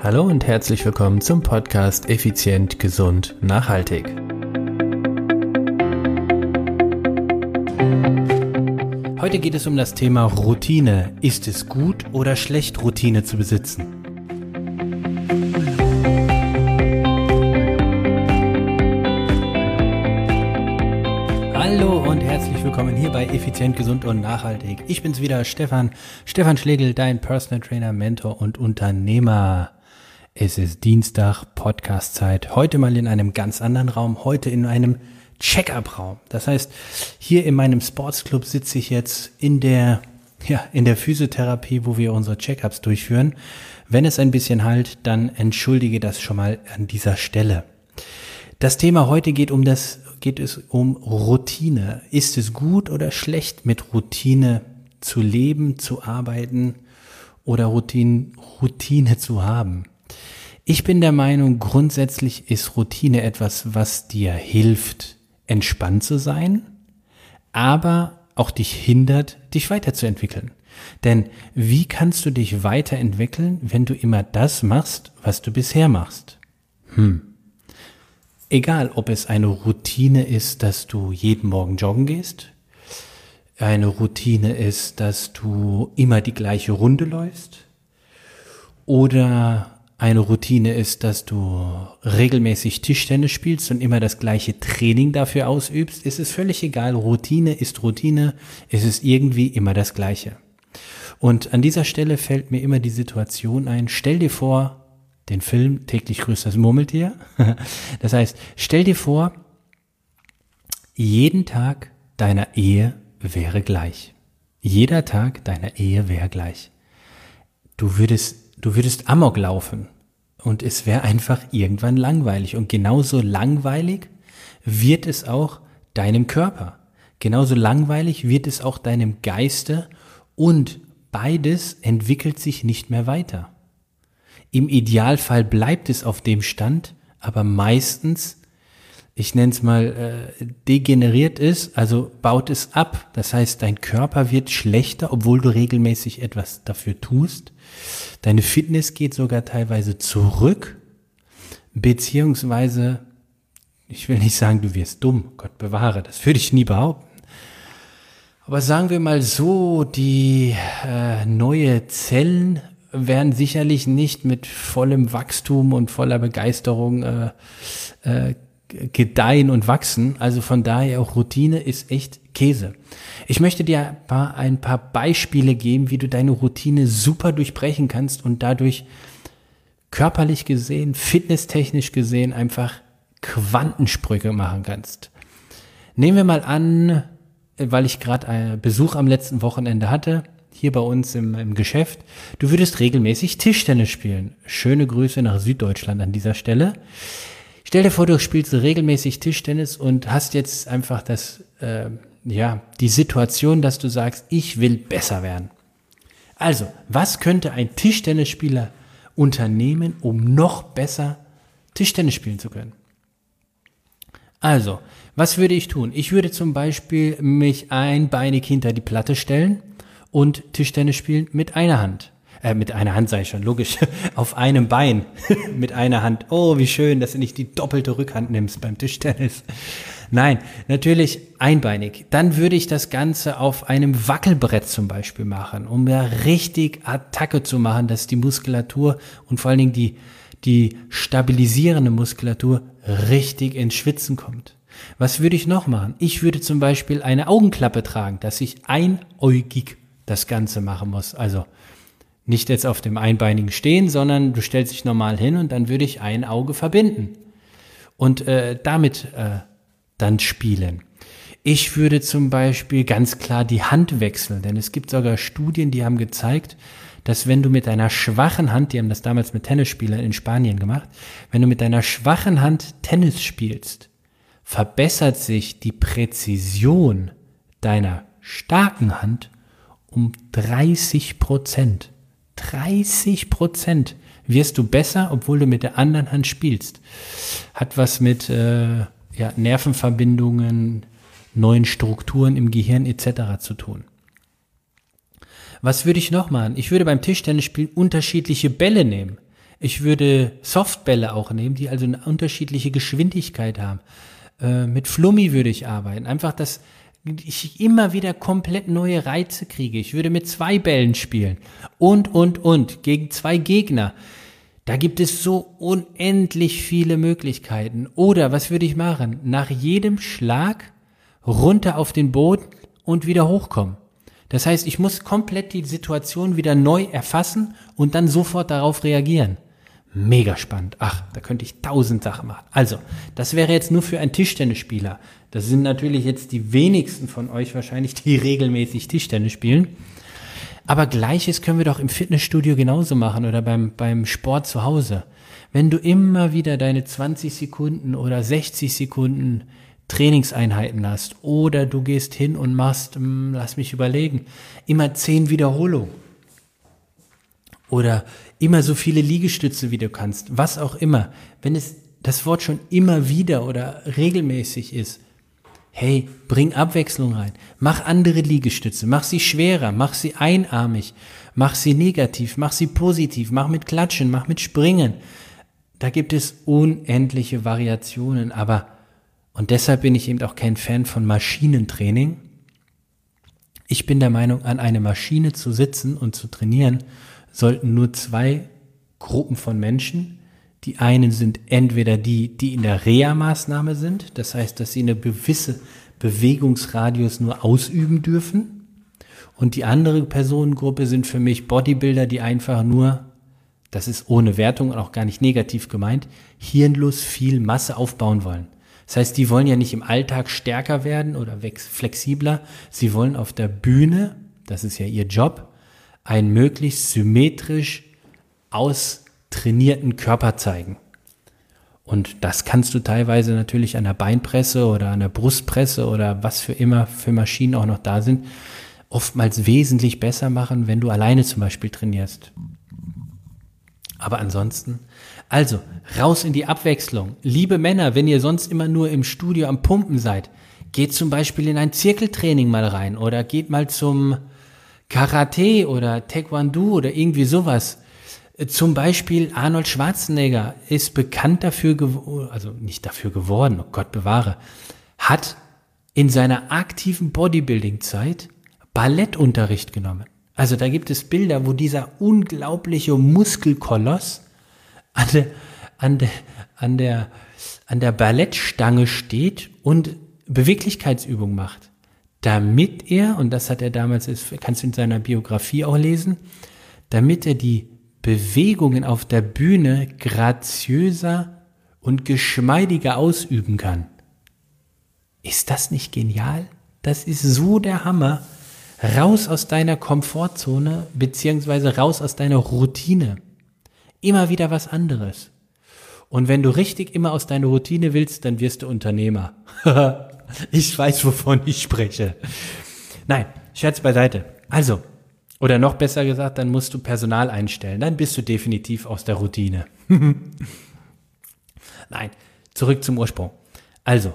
Hallo und herzlich willkommen zum Podcast Effizient, Gesund, Nachhaltig. Heute geht es um das Thema Routine. Ist es gut oder schlecht, Routine zu besitzen? Hallo und herzlich willkommen hier bei Effizient, Gesund und Nachhaltig. Ich bin's wieder, Stefan. Stefan Schlegel, dein Personal Trainer, Mentor und Unternehmer. Es ist Dienstag, Podcast-Zeit. Heute mal in einem ganz anderen Raum. Heute in einem Check-up-Raum. Das heißt, hier in meinem Sportsclub sitze ich jetzt in der, ja, in der Physiotherapie, wo wir unsere Check-ups durchführen. Wenn es ein bisschen halt, dann entschuldige das schon mal an dieser Stelle. Das Thema heute geht um das, geht es um Routine. Ist es gut oder schlecht, mit Routine zu leben, zu arbeiten oder Routine, Routine zu haben? Ich bin der Meinung, grundsätzlich ist Routine etwas, was dir hilft, entspannt zu sein, aber auch dich hindert, dich weiterzuentwickeln. Denn wie kannst du dich weiterentwickeln, wenn du immer das machst, was du bisher machst? Hm. Egal, ob es eine Routine ist, dass du jeden Morgen joggen gehst, eine Routine ist, dass du immer die gleiche Runde läufst, oder eine Routine ist, dass du regelmäßig Tischtennis spielst und immer das gleiche Training dafür ausübst, ist es völlig egal. Routine ist Routine, es ist irgendwie immer das gleiche. Und an dieser Stelle fällt mir immer die Situation ein, stell dir vor, den Film täglich grüßt das Murmeltier. Das heißt, stell dir vor, jeden Tag deiner Ehe wäre gleich. Jeder Tag deiner Ehe wäre gleich. Du würdest du würdest Amok laufen und es wäre einfach irgendwann langweilig. Und genauso langweilig wird es auch deinem Körper. Genauso langweilig wird es auch deinem Geiste und beides entwickelt sich nicht mehr weiter. Im Idealfall bleibt es auf dem Stand, aber meistens ich nenne es mal, äh, degeneriert ist, also baut es ab. Das heißt, dein Körper wird schlechter, obwohl du regelmäßig etwas dafür tust. Deine Fitness geht sogar teilweise zurück, beziehungsweise, ich will nicht sagen, du wirst dumm, Gott bewahre, das würde ich nie behaupten. Aber sagen wir mal so, die äh, neue Zellen werden sicherlich nicht mit vollem Wachstum und voller Begeisterung äh, äh, gedeihen und wachsen. Also von daher auch Routine ist echt Käse. Ich möchte dir ein paar, Beispiele geben, wie du deine Routine super durchbrechen kannst und dadurch körperlich gesehen, fitnesstechnisch gesehen einfach Quantensprünge machen kannst. Nehmen wir mal an, weil ich gerade einen Besuch am letzten Wochenende hatte, hier bei uns im, im Geschäft, du würdest regelmäßig Tischtennis spielen. Schöne Grüße nach Süddeutschland an dieser Stelle. Stell dir vor, du spielst regelmäßig Tischtennis und hast jetzt einfach das, äh, ja, die Situation, dass du sagst, ich will besser werden. Also, was könnte ein Tischtennisspieler unternehmen, um noch besser Tischtennis spielen zu können? Also, was würde ich tun? Ich würde zum Beispiel mich einbeinig hinter die Platte stellen und Tischtennis spielen mit einer Hand äh, mit einer Hand sei schon, logisch, auf einem Bein mit einer Hand. Oh, wie schön, dass du nicht die doppelte Rückhand nimmst beim Tischtennis. Nein, natürlich einbeinig. Dann würde ich das Ganze auf einem Wackelbrett zum Beispiel machen, um ja richtig Attacke zu machen, dass die Muskulatur und vor allen Dingen die, die stabilisierende Muskulatur richtig ins Schwitzen kommt. Was würde ich noch machen? Ich würde zum Beispiel eine Augenklappe tragen, dass ich einäugig das Ganze machen muss. Also nicht jetzt auf dem einbeinigen stehen, sondern du stellst dich normal hin und dann würde ich ein Auge verbinden und äh, damit äh, dann spielen. Ich würde zum Beispiel ganz klar die Hand wechseln, denn es gibt sogar Studien, die haben gezeigt, dass wenn du mit deiner schwachen Hand, die haben das damals mit Tennisspielern in Spanien gemacht, wenn du mit deiner schwachen Hand Tennis spielst, verbessert sich die Präzision deiner starken Hand um 30 Prozent. 30 Prozent wirst du besser, obwohl du mit der anderen Hand spielst. Hat was mit äh, ja, Nervenverbindungen, neuen Strukturen im Gehirn etc. zu tun. Was würde ich noch machen? Ich würde beim Tischtennisspiel unterschiedliche Bälle nehmen. Ich würde Softbälle auch nehmen, die also eine unterschiedliche Geschwindigkeit haben. Äh, mit Flummi würde ich arbeiten. Einfach, dass ich immer wieder komplett neue Reize kriege. Ich würde mit zwei Bällen spielen. Und, und, und. Gegen zwei Gegner. Da gibt es so unendlich viele Möglichkeiten. Oder was würde ich machen? Nach jedem Schlag runter auf den Boden und wieder hochkommen. Das heißt, ich muss komplett die Situation wieder neu erfassen und dann sofort darauf reagieren. Mega spannend. Ach, da könnte ich tausend Sachen machen. Also, das wäre jetzt nur für einen Tischtennisspieler. Das sind natürlich jetzt die wenigsten von euch wahrscheinlich, die regelmäßig Tischtennis spielen. Aber gleiches können wir doch im Fitnessstudio genauso machen oder beim, beim Sport zu Hause. Wenn du immer wieder deine 20 Sekunden oder 60 Sekunden Trainingseinheiten hast oder du gehst hin und machst, hm, lass mich überlegen, immer 10 Wiederholungen oder immer so viele Liegestütze, wie du kannst, was auch immer. Wenn es das Wort schon immer wieder oder regelmäßig ist, hey, bring Abwechslung rein. Mach andere Liegestütze, mach sie schwerer, mach sie einarmig, mach sie negativ, mach sie positiv, mach mit Klatschen, mach mit Springen. Da gibt es unendliche Variationen, aber und deshalb bin ich eben auch kein Fan von Maschinentraining. Ich bin der Meinung, an eine Maschine zu sitzen und zu trainieren, sollten nur zwei Gruppen von Menschen. Die einen sind entweder die, die in der Reha-Maßnahme sind, das heißt, dass sie eine gewisse Bewegungsradius nur ausüben dürfen. Und die andere Personengruppe sind für mich Bodybuilder, die einfach nur, das ist ohne Wertung und auch gar nicht negativ gemeint, hirnlos viel Masse aufbauen wollen. Das heißt, die wollen ja nicht im Alltag stärker werden oder flexibler. Sie wollen auf der Bühne, das ist ja ihr Job, einen möglichst symmetrisch austrainierten Körper zeigen. Und das kannst du teilweise natürlich an der Beinpresse oder an der Brustpresse oder was für immer für Maschinen auch noch da sind, oftmals wesentlich besser machen, wenn du alleine zum Beispiel trainierst. Aber ansonsten, also raus in die Abwechslung. Liebe Männer, wenn ihr sonst immer nur im Studio am Pumpen seid, geht zum Beispiel in ein Zirkeltraining mal rein oder geht mal zum Karate oder Taekwondo oder irgendwie sowas. Zum Beispiel Arnold Schwarzenegger ist bekannt dafür, also nicht dafür geworden, oh Gott bewahre, hat in seiner aktiven Bodybuilding-Zeit Ballettunterricht genommen. Also da gibt es Bilder, wo dieser unglaubliche Muskelkoloss an der, an der, an der, an der Ballettstange steht und Beweglichkeitsübung macht damit er, und das hat er damals, kannst du in seiner Biografie auch lesen, damit er die Bewegungen auf der Bühne graziöser und geschmeidiger ausüben kann. Ist das nicht genial? Das ist so der Hammer. Raus aus deiner Komfortzone, beziehungsweise raus aus deiner Routine. Immer wieder was anderes. Und wenn du richtig immer aus deiner Routine willst, dann wirst du Unternehmer. Ich weiß, wovon ich spreche. Nein, Scherz beiseite. Also, oder noch besser gesagt, dann musst du Personal einstellen. Dann bist du definitiv aus der Routine. Nein, zurück zum Ursprung. Also,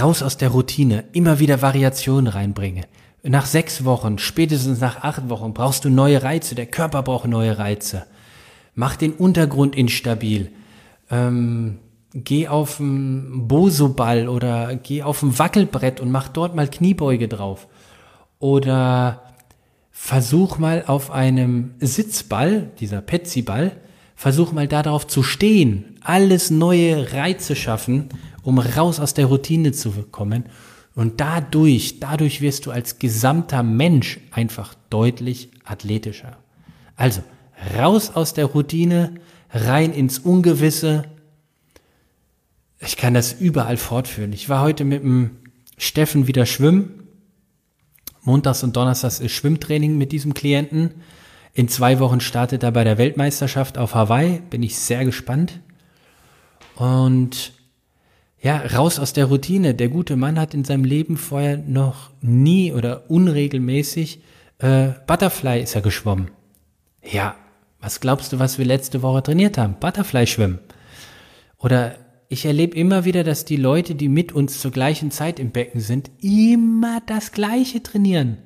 raus aus der Routine, immer wieder Variationen reinbringe. Nach sechs Wochen, spätestens nach acht Wochen brauchst du neue Reize. Der Körper braucht neue Reize. Mach den Untergrund instabil. Ähm, geh auf einen Boso-Ball oder geh auf ein Wackelbrett und mach dort mal Kniebeuge drauf. Oder versuch mal auf einem Sitzball, dieser Petsy-Ball, versuch mal darauf zu stehen, alles neue Reize schaffen, um raus aus der Routine zu kommen. Und dadurch, dadurch wirst du als gesamter Mensch einfach deutlich athletischer. Also, raus aus der Routine, rein ins Ungewisse, ich kann das überall fortführen. Ich war heute mit dem Steffen wieder schwimmen. Montags und Donnerstags ist Schwimmtraining mit diesem Klienten. In zwei Wochen startet er bei der Weltmeisterschaft auf Hawaii. Bin ich sehr gespannt. Und ja, raus aus der Routine. Der gute Mann hat in seinem Leben vorher noch nie oder unregelmäßig äh, Butterfly ist er geschwommen. Ja, was glaubst du, was wir letzte Woche trainiert haben? Butterfly schwimmen. Oder ich erlebe immer wieder, dass die Leute, die mit uns zur gleichen Zeit im Becken sind, immer das Gleiche trainieren.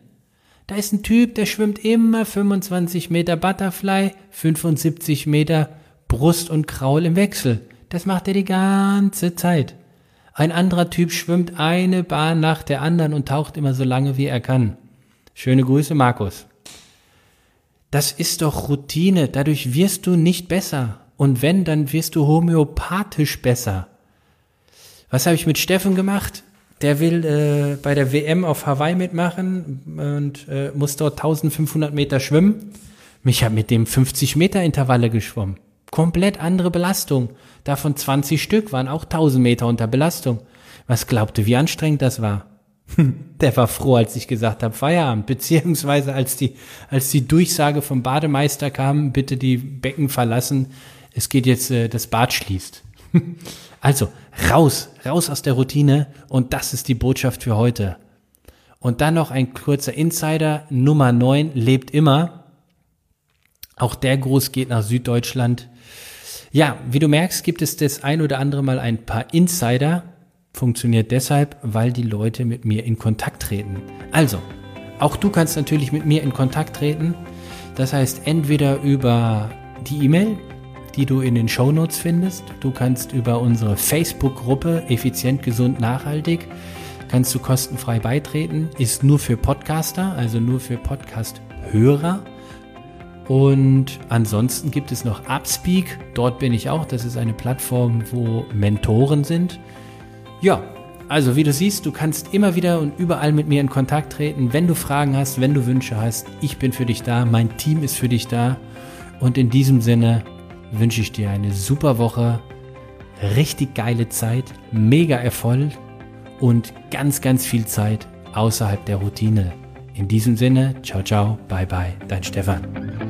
Da ist ein Typ, der schwimmt immer 25 Meter Butterfly, 75 Meter Brust und Kraul im Wechsel. Das macht er die ganze Zeit. Ein anderer Typ schwimmt eine Bahn nach der anderen und taucht immer so lange, wie er kann. Schöne Grüße, Markus. Das ist doch Routine, dadurch wirst du nicht besser. Und wenn, dann wirst du homöopathisch besser. Was habe ich mit Steffen gemacht? Der will äh, bei der WM auf Hawaii mitmachen und äh, muss dort 1500 Meter schwimmen. Mich habe mit dem 50 Meter Intervalle geschwommen. Komplett andere Belastung. Davon 20 Stück waren auch 1000 Meter unter Belastung. Was glaubte, wie anstrengend das war? Der war froh, als ich gesagt habe, Feierabend, beziehungsweise als die, als die Durchsage vom Bademeister kam, bitte die Becken verlassen, es geht jetzt, äh, das Bad schließt. also, raus, raus aus der Routine und das ist die Botschaft für heute. Und dann noch ein kurzer Insider, Nummer 9 lebt immer. Auch der Gruß geht nach Süddeutschland. Ja, wie du merkst, gibt es das ein oder andere Mal ein paar Insider. Funktioniert deshalb, weil die Leute mit mir in Kontakt treten. Also, auch du kannst natürlich mit mir in Kontakt treten. Das heißt, entweder über die E-Mail, die du in den Show Notes findest. Du kannst über unsere Facebook-Gruppe Effizient, Gesund, Nachhaltig kannst du kostenfrei beitreten. Ist nur für Podcaster, also nur für Podcast-Hörer. Und ansonsten gibt es noch Upspeak. Dort bin ich auch. Das ist eine Plattform, wo Mentoren sind. Ja, also wie du siehst, du kannst immer wieder und überall mit mir in Kontakt treten, wenn du Fragen hast, wenn du Wünsche hast. Ich bin für dich da, mein Team ist für dich da. Und in diesem Sinne wünsche ich dir eine super Woche, richtig geile Zeit, mega Erfolg und ganz, ganz viel Zeit außerhalb der Routine. In diesem Sinne, ciao, ciao, bye, bye, dein Stefan.